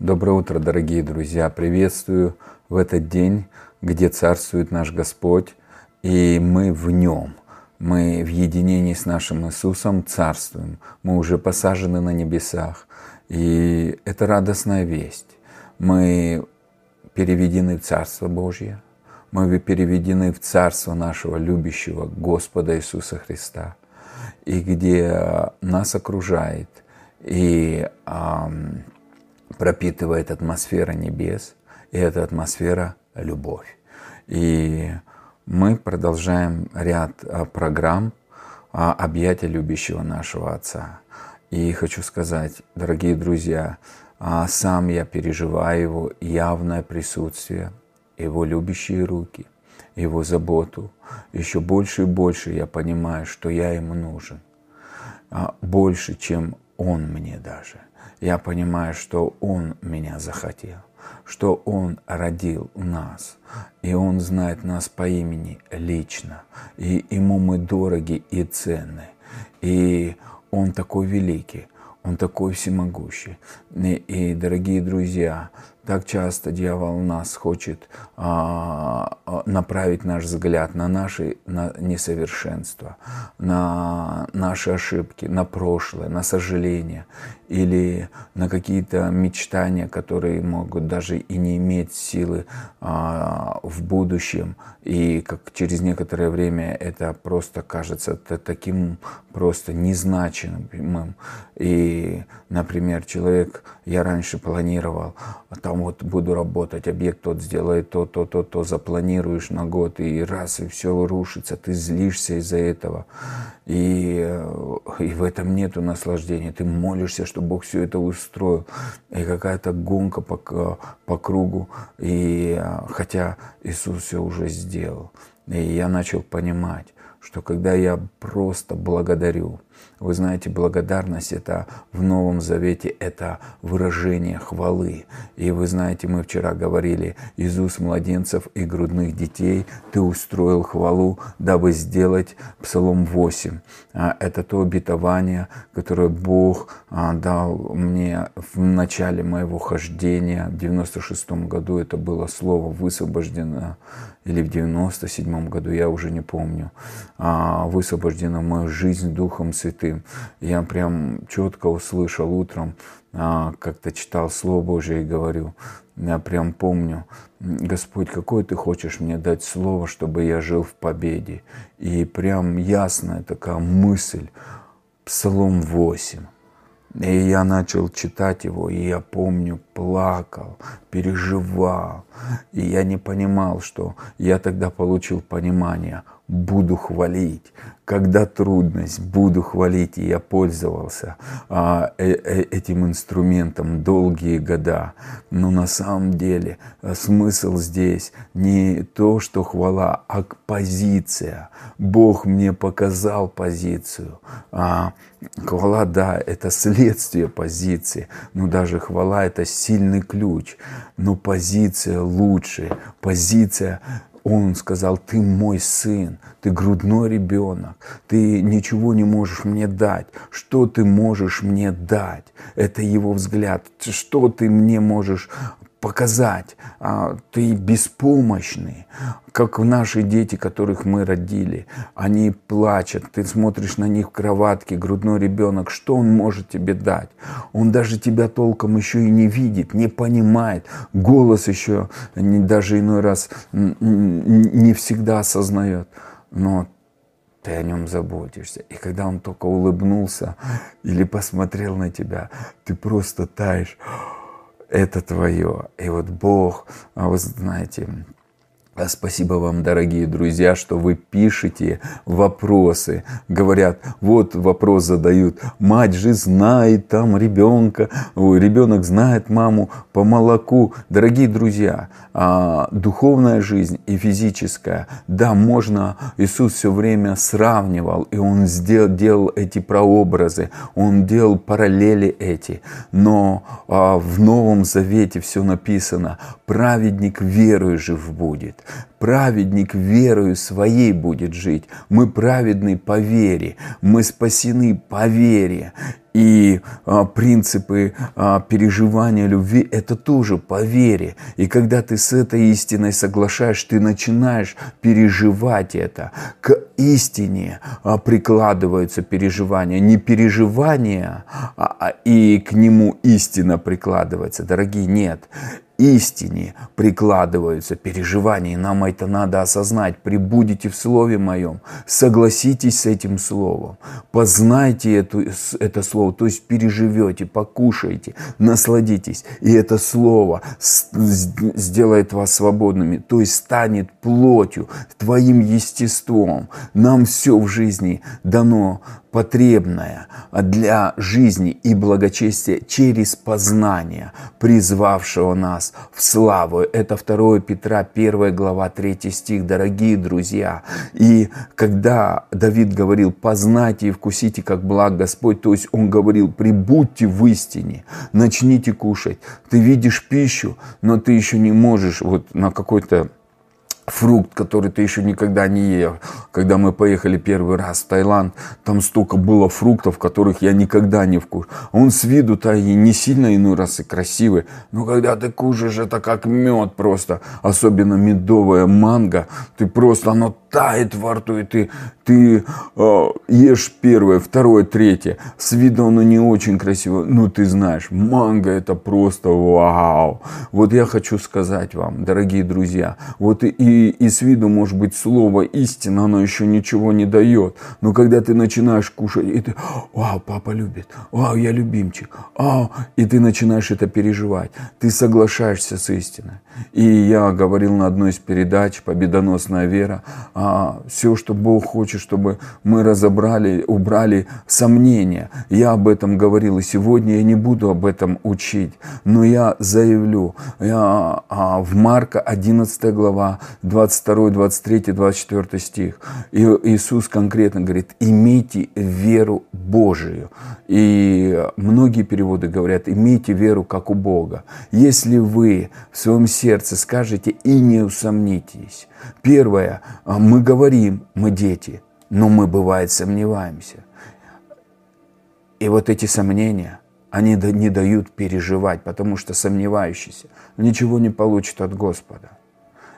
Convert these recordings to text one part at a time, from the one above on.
Доброе утро, дорогие друзья! Приветствую в этот день, где царствует наш Господь, и мы в Нем. Мы в единении с нашим Иисусом царствуем. Мы уже посажены на небесах. И это радостная весть. Мы переведены в Царство Божье. Мы переведены в Царство нашего любящего Господа Иисуса Христа. И где нас окружает и пропитывает атмосфера небес, и эта атмосфера – любовь. И мы продолжаем ряд а, программ объятия любящего нашего Отца. И хочу сказать, дорогие друзья, а, сам я переживаю Его явное присутствие, Его любящие руки, Его заботу. Еще больше и больше я понимаю, что я Ему нужен. А, больше, чем Он мне даже – я понимаю, что Он меня захотел, что Он родил нас, и Он знает нас по имени лично, и Ему мы дороги и ценны, и Он такой великий, Он такой всемогущий. И, и дорогие друзья, так часто дьявол нас хочет а, а, направить наш взгляд на наши на несовершенства, на наши ошибки, на прошлое, на сожаление или на какие-то мечтания, которые могут даже и не иметь силы а, в будущем. И как через некоторое время это просто кажется таким просто незначимым. И, например, человек, я раньше планировал, там вот буду работать, объект тот сделает то, то, то, то, запланируешь на год, и раз, и все рушится, ты злишься из-за этого. И, э, и в этом нету наслаждения. Ты молишься, что Бог все это устроил. И какая-то гонка по, по кругу. И э, хотя Иисус все уже сделал. И я начал понимать, что когда я просто благодарю, вы знаете, благодарность это в Новом Завете это выражение хвалы. И вы знаете, мы вчера говорили, из уст младенцев и грудных детей ты устроил хвалу, дабы сделать Псалом 8. А, это то обетование, которое Бог а, дал мне в начале моего хождения. В 96 году это было слово высвобождено, или в 97 году, я уже не помню, а, высвобождено мою жизнь Духом Святым святым. Я прям четко услышал утром, а, как-то читал Слово Божие и говорю, я прям помню, Господь, какое ты хочешь мне дать слово, чтобы я жил в победе. И прям ясная такая мысль, Псалом 8. И я начал читать его, и я помню, плакал, переживал. И я не понимал, что я тогда получил понимание, буду хвалить. Когда трудность, буду хвалить. И я пользовался а, э, э, этим инструментом долгие года. Но на самом деле а, смысл здесь не то, что хвала, а позиция. Бог мне показал позицию. А, хвала, да, это следствие позиции. Но даже хвала это сильный ключ. Но позиция лучше. Позиция он сказал, ты мой сын, ты грудной ребенок, ты ничего не можешь мне дать. Что ты можешь мне дать? Это его взгляд. Что ты мне можешь показать, а, ты беспомощный, как наши дети, которых мы родили, они плачут, ты смотришь на них в кроватке, грудной ребенок, что он может тебе дать? Он даже тебя толком еще и не видит, не понимает, голос еще даже иной раз не всегда осознает, но ты о нем заботишься. И когда он только улыбнулся или посмотрел на тебя, ты просто таешь это твое. И вот Бог, а вы знаете, спасибо вам, дорогие друзья, что вы пишете вопросы. Говорят, вот вопрос задают. Мать же знает там ребенка, ребенок знает маму по молоку. Дорогие друзья, а, духовная жизнь и физическая, да, можно, Иисус все время сравнивал, и Он сделал, делал эти прообразы, Он делал параллели эти. Но а, в Новом Завете все написано, праведник верою жив будет. Праведник верою своей будет жить. Мы праведны по вере. Мы спасены по вере. И а, принципы а, переживания любви – это тоже по вере. И когда ты с этой истиной соглашаешь, ты начинаешь переживать это. К истине а, прикладываются переживания. Не переживания, а, а, и к нему истина прикладывается. Дорогие, нет истине прикладываются переживания, и нам это надо осознать. Прибудете в Слове Моем, согласитесь с этим Словом, познайте эту, это Слово, то есть переживете, покушайте, насладитесь, и это Слово сделает вас свободными, то есть станет плотью, твоим естеством. Нам все в жизни дано потребное для жизни и благочестия через познание, призвавшего нас в славу. Это 2 Петра 1 глава 3 стих, дорогие друзья. И когда Давид говорил, познайте и вкусите, как благ Господь, то есть он говорил, прибудьте в истине, начните кушать. Ты видишь пищу, но ты еще не можешь вот на какой-то фрукт, который ты еще никогда не ел. Когда мы поехали первый раз в Таиланд, там столько было фруктов, которых я никогда не вкушал. Он с виду-то и не сильно иной раз и красивый, но когда ты кушаешь, это как мед просто, особенно медовая манго, ты просто, оно тает во рту, и ты, ты э, ешь первое, второе, третье. С виду оно не очень красиво, но ты знаешь, манго это просто вау. Вот я хочу сказать вам, дорогие друзья, вот и, и с виду может быть слово истина, оно еще ничего не дает. Но когда ты начинаешь кушать, и ты, вау, папа любит, вау, я любимчик, вау, и ты начинаешь это переживать, ты соглашаешься с истиной. И я говорил на одной из передач «Победоносная вера», а, все, что Бог хочет, чтобы мы разобрали, убрали сомнения. Я об этом говорил, и сегодня я не буду об этом учить, но я заявлю, я, а, в Марка 11 глава, 22, 23, 24 стих, и Иисус конкретно говорит, имейте веру Божию. И многие переводы говорят, имейте веру, как у Бога. Если вы в своем сердце скажете и не усомнитесь, Первое, мы говорим, мы дети, но мы, бывает, сомневаемся. И вот эти сомнения, они не дают переживать, потому что сомневающийся ничего не получит от Господа.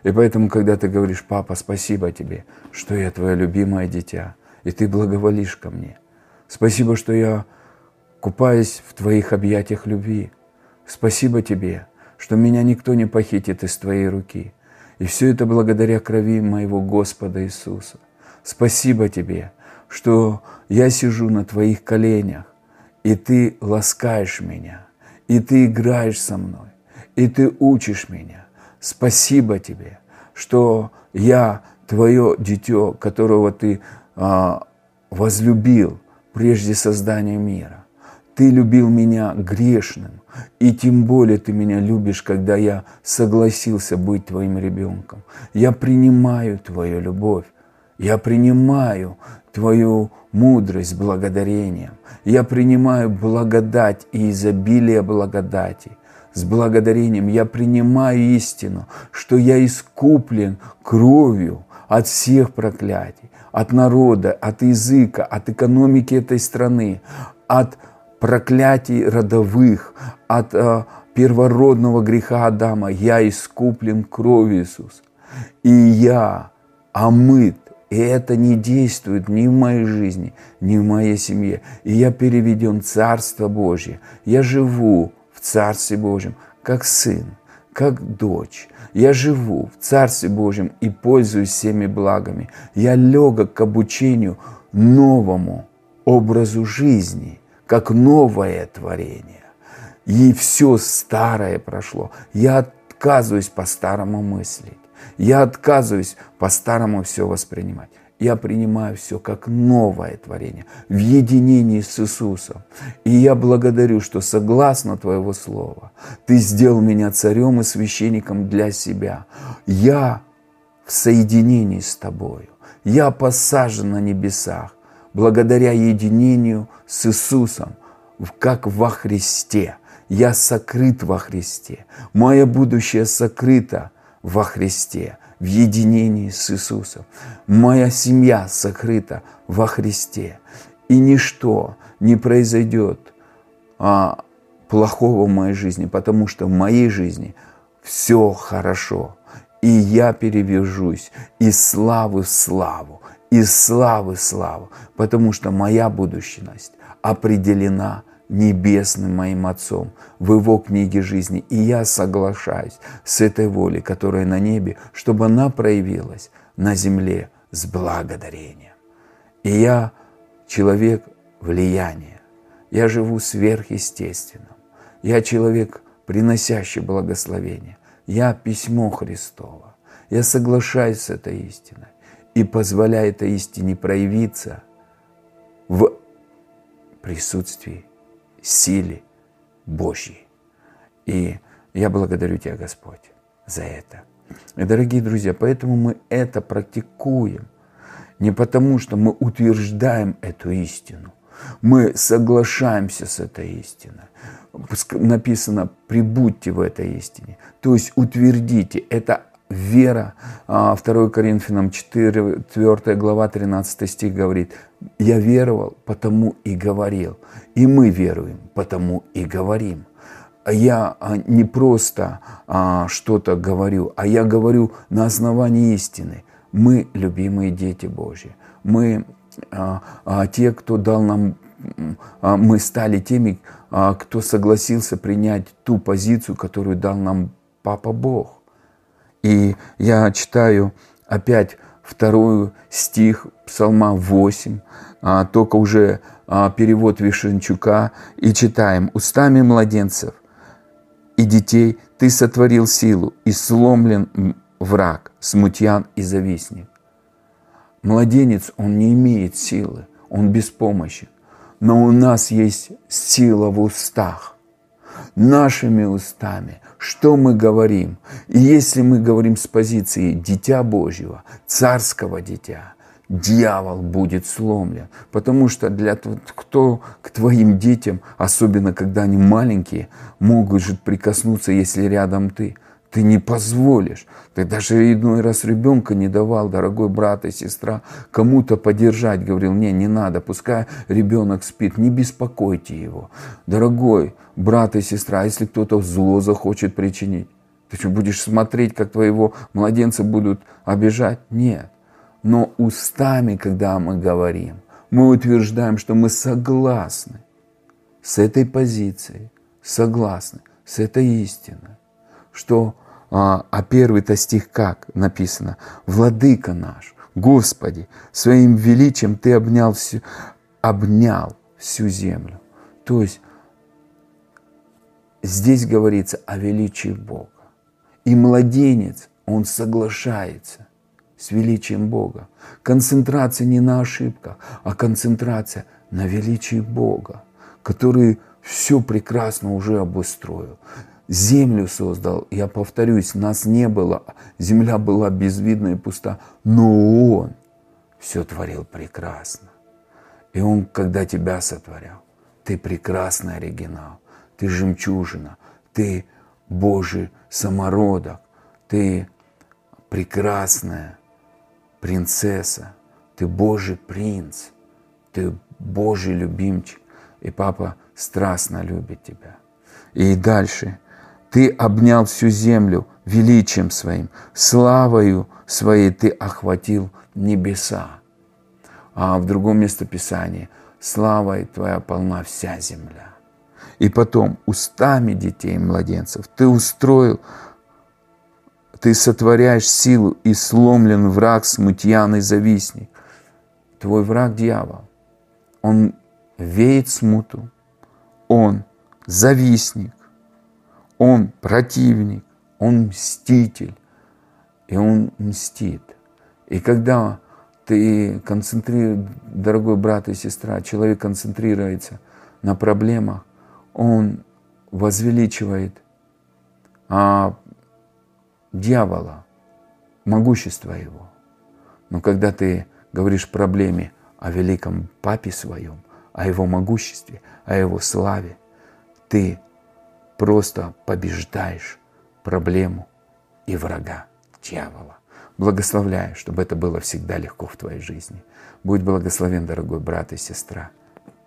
И поэтому, когда ты говоришь, папа, спасибо тебе, что я твое любимое дитя, и ты благоволишь ко мне. Спасибо, что я купаюсь в твоих объятиях любви. Спасибо тебе, что меня никто не похитит из твоей руки. И все это благодаря крови моего Господа Иисуса. Спасибо тебе, что я сижу на твоих коленях, и ты ласкаешь меня, и ты играешь со мной, и ты учишь меня. Спасибо тебе, что я твое дитё, которого ты а, возлюбил прежде создания мира. Ты любил меня грешным, и тем более ты меня любишь, когда я согласился быть твоим ребенком. Я принимаю твою любовь, я принимаю твою мудрость благодарением. Я принимаю благодать и изобилие благодати. С благодарением я принимаю истину, что я искуплен кровью от всех проклятий, от народа, от языка, от экономики этой страны, от проклятий родовых, от э, первородного греха Адама. Я искуплен кровью Иисуса. И я омыт. И это не действует ни в моей жизни, ни в моей семье. И я переведен в Царство Божье. Я живу Царстве Божьем как сын, как дочь. Я живу в Царстве Божьем и пользуюсь всеми благами. Я легок к обучению новому образу жизни – как новое творение. И все старое прошло. Я отказываюсь по-старому мыслить. Я отказываюсь по-старому все воспринимать. Я принимаю все как новое творение в единении с Иисусом. И я благодарю, что согласно Твоего Слова Ты сделал меня царем и священником для себя. Я в соединении с Тобою. Я посажен на небесах благодаря единению с Иисусом, как во Христе. Я сокрыт во Христе. Мое будущее сокрыто во Христе. В единении с Иисусом. Моя семья сокрыта во Христе. И ничто не произойдет а, плохого в моей жизни, потому что в моей жизни все хорошо. И я перевяжусь из славы в славу, из славы в славу, потому что моя будущность определена небесным моим Отцом в Его книге жизни. И я соглашаюсь с этой волей, которая на небе, чтобы она проявилась на земле с благодарением. И я человек влияния. Я живу сверхъестественным. Я человек, приносящий благословение. Я письмо Христово. Я соглашаюсь с этой истиной и позволяю этой истине проявиться в присутствии, силе Божьей. И я благодарю Тебя, Господь, за это. И, дорогие друзья, поэтому мы это практикуем. Не потому, что мы утверждаем эту истину, мы соглашаемся с этой истиной. Написано, прибудьте в этой истине. То есть утвердите. Это вера. 2 а, Коринфянам 4, 4 глава 13 стих говорит, «Я веровал, потому и говорил». И мы веруем, потому и говорим. Я а, не просто а, что-то говорю, а я говорю на основании истины. Мы любимые дети Божьи. Мы а, а, те, кто дал нам, а, мы стали теми, кто согласился принять ту позицию, которую дал нам Папа Бог. И я читаю опять вторую стих Псалма 8, только уже перевод Вишенчука, и читаем «Устами младенцев и детей ты сотворил силу, и сломлен враг, смутьян и завистник». Младенец, он не имеет силы, он беспомощен. Но у нас есть сила в устах, нашими устами. Что мы говорим? И если мы говорим с позиции Дитя Божьего, царского дитя, дьявол будет сломлен. Потому что для кто к твоим детям, особенно когда они маленькие, могут же прикоснуться, если рядом ты – ты не позволишь. Ты даже иной раз ребенка не давал, дорогой брат и сестра, кому-то поддержать. Говорил, не, не надо, пускай ребенок спит, не беспокойте его. Дорогой брат и сестра, если кто-то зло захочет причинить, ты что, будешь смотреть, как твоего младенца будут обижать? Нет. Но устами, когда мы говорим, мы утверждаем, что мы согласны с этой позицией, согласны с этой истиной, что а, а первый-то стих как написано? «Владыка наш, Господи, своим величием Ты обнял всю, обнял всю землю». То есть здесь говорится о величии Бога. И младенец, он соглашается с величием Бога. Концентрация не на ошибках, а концентрация на величии Бога, который все прекрасно уже обустроил землю создал. Я повторюсь, нас не было, земля была безвидна и пуста, но Он все творил прекрасно. И Он, когда тебя сотворял, ты прекрасный оригинал, ты жемчужина, ты Божий самородок, ты прекрасная принцесса, ты Божий принц, ты Божий любимчик, и папа страстно любит тебя. И дальше ты обнял всю землю величием своим, славою своей ты охватил небеса. А в другом местописании славой твоя полна вся земля. И потом устами детей и младенцев ты устроил, ты сотворяешь силу, и сломлен враг, смутьяный завистник. Твой враг дьявол. Он веет смуту, он завистник, он противник, он мститель, и он мстит. И когда ты концентрируешь, дорогой брат и сестра, человек концентрируется на проблемах, он возвеличивает а, дьявола, могущество его. Но когда ты говоришь проблеме о великом папе своем, о его могуществе, о его славе, ты просто побеждаешь проблему и врага дьявола. Благословляю, чтобы это было всегда легко в твоей жизни. Будь благословен, дорогой брат и сестра.